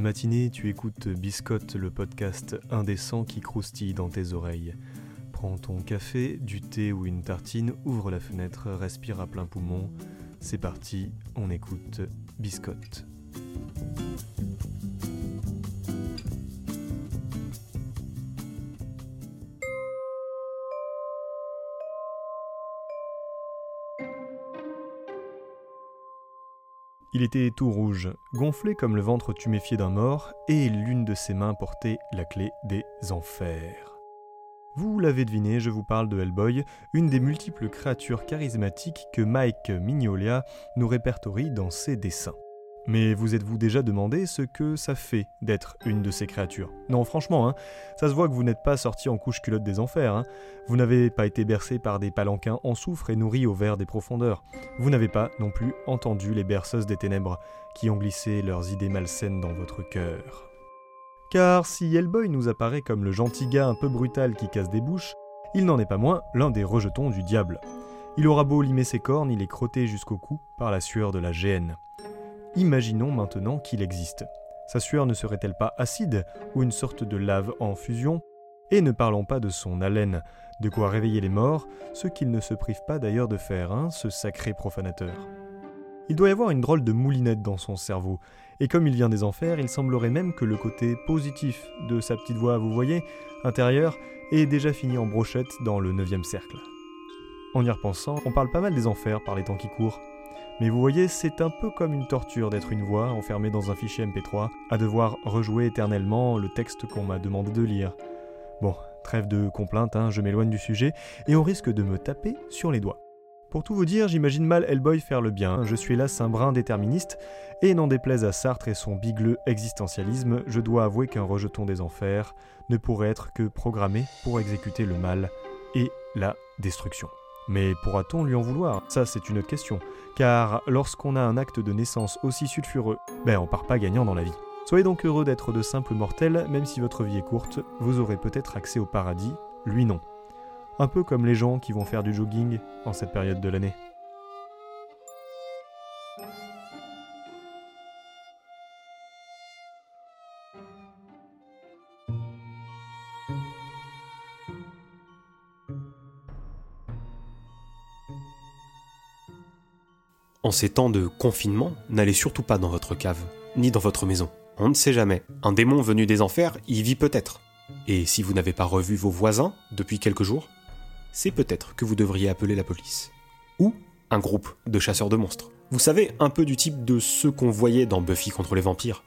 matinée, tu écoutes Biscotte, le podcast indécent qui croustille dans tes oreilles. Prends ton café, du thé ou une tartine, ouvre la fenêtre, respire à plein poumon. C'est parti, on écoute Biscotte. Il était tout rouge, gonflé comme le ventre tuméfié d'un mort, et l'une de ses mains portait la clé des enfers. Vous l'avez deviné, je vous parle de Hellboy, une des multiples créatures charismatiques que Mike Mignolia nous répertorie dans ses dessins. Mais vous êtes-vous déjà demandé ce que ça fait d'être une de ces créatures? Non, franchement, hein, ça se voit que vous n'êtes pas sorti en couche culotte des enfers. Hein. Vous n'avez pas été bercé par des palanquins en soufre et nourris au vert des profondeurs. Vous n'avez pas non plus entendu les berceuses des ténèbres qui ont glissé leurs idées malsaines dans votre cœur. Car si Hellboy nous apparaît comme le gentil gars un peu brutal qui casse des bouches, il n'en est pas moins l'un des rejetons du diable. Il aura beau limer ses cornes, il est crotté jusqu'au cou par la sueur de la géhenne. Imaginons maintenant qu'il existe. Sa sueur ne serait-elle pas acide ou une sorte de lave en fusion? Et ne parlons pas de son haleine, de quoi réveiller les morts, ce qu'il ne se prive pas d'ailleurs de faire, hein, ce sacré profanateur. Il doit y avoir une drôle de moulinette dans son cerveau, et comme il vient des enfers, il semblerait même que le côté positif de sa petite voix, vous voyez, intérieure, est déjà fini en brochette dans le 9 cercle. En y repensant, on parle pas mal des enfers par les temps qui courent. Mais vous voyez, c'est un peu comme une torture d'être une voix enfermée dans un fichier MP3, à devoir rejouer éternellement le texte qu'on m'a demandé de lire. Bon, trêve de complainte, hein, je m'éloigne du sujet, et on risque de me taper sur les doigts. Pour tout vous dire, j'imagine mal Hellboy faire le bien, je suis là un brin déterministe, et n'en déplaise à Sartre et son bigleux existentialisme, je dois avouer qu'un rejeton des enfers ne pourrait être que programmé pour exécuter le mal et la destruction. Mais pourra-t-on lui en vouloir? Ça, c'est une autre question. Car lorsqu'on a un acte de naissance aussi sulfureux, ben on part pas gagnant dans la vie. Soyez donc heureux d'être de simples mortels, même si votre vie est courte, vous aurez peut-être accès au paradis, lui non. Un peu comme les gens qui vont faire du jogging en cette période de l'année. Ces temps de confinement, n'allez surtout pas dans votre cave, ni dans votre maison. On ne sait jamais. Un démon venu des enfers y vit peut-être. Et si vous n'avez pas revu vos voisins depuis quelques jours, c'est peut-être que vous devriez appeler la police. Ou un groupe de chasseurs de monstres. Vous savez, un peu du type de ceux qu'on voyait dans Buffy contre les vampires.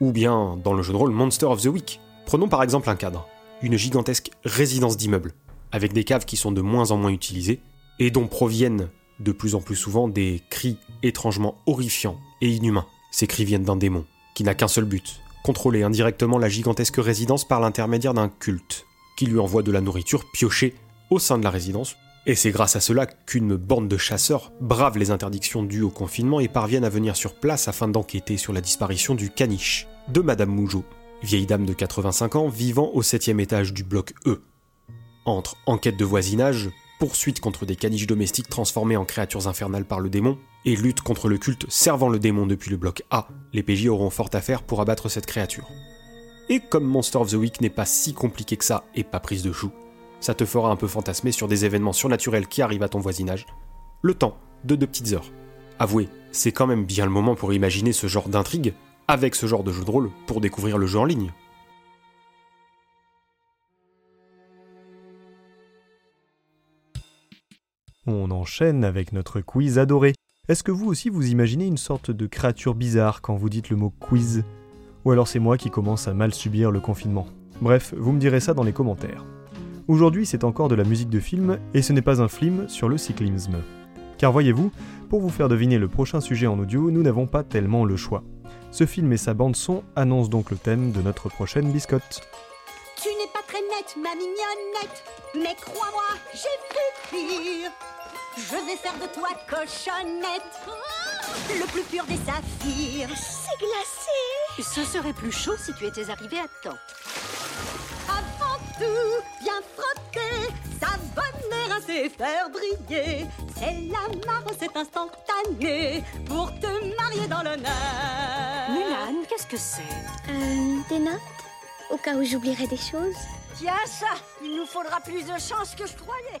Ou bien dans le jeu de rôle Monster of the Week. Prenons par exemple un cadre. Une gigantesque résidence d'immeubles, avec des caves qui sont de moins en moins utilisées, et dont proviennent de plus en plus souvent des cris étrangement horrifiants et inhumains. Ces cris viennent d'un démon, qui n'a qu'un seul but, contrôler indirectement la gigantesque résidence par l'intermédiaire d'un culte, qui lui envoie de la nourriture piochée au sein de la résidence, et c'est grâce à cela qu'une bande de chasseurs brave les interdictions dues au confinement et parviennent à venir sur place afin d'enquêter sur la disparition du caniche de Madame Mougeot, vieille dame de 85 ans vivant au septième étage du bloc E. Entre enquête de voisinage, poursuite contre des caniches domestiques transformées en créatures infernales par le démon, et lutte contre le culte servant le démon depuis le bloc A, les PJ auront fort à faire pour abattre cette créature. Et comme Monster of the Week n'est pas si compliqué que ça et pas prise de chou, ça te fera un peu fantasmer sur des événements surnaturels qui arrivent à ton voisinage, le temps de deux petites heures. Avouez, c'est quand même bien le moment pour imaginer ce genre d'intrigue, avec ce genre de jeu de rôle, pour découvrir le jeu en ligne. On enchaîne avec notre quiz adoré. Est-ce que vous aussi vous imaginez une sorte de créature bizarre quand vous dites le mot quiz? Ou alors c'est moi qui commence à mal subir le confinement? Bref, vous me direz ça dans les commentaires. Aujourd'hui c'est encore de la musique de film et ce n'est pas un film sur le cyclisme. Car voyez-vous, pour vous faire deviner le prochain sujet en audio, nous n'avons pas tellement le choix. Ce film et sa bande son annoncent donc le thème de notre prochaine biscotte. Tu n'es pas très nette, ma mignonnette, mais crois-moi, j'ai vu pire. Je vais faire de toi cochonnette, le plus pur des saphirs. C'est glacé. Ce serait plus chaud si tu étais arrivé à temps. Avant tout, bien frotter, savonner, rincer, faire briller. C'est la marre, c'est instantané pour te marier dans l'honneur. Mulan, qu'est-ce que c'est? Euh, des notes Au cas où j'oublierais des choses Tiens ça Il nous faudra plus de chance que je croyais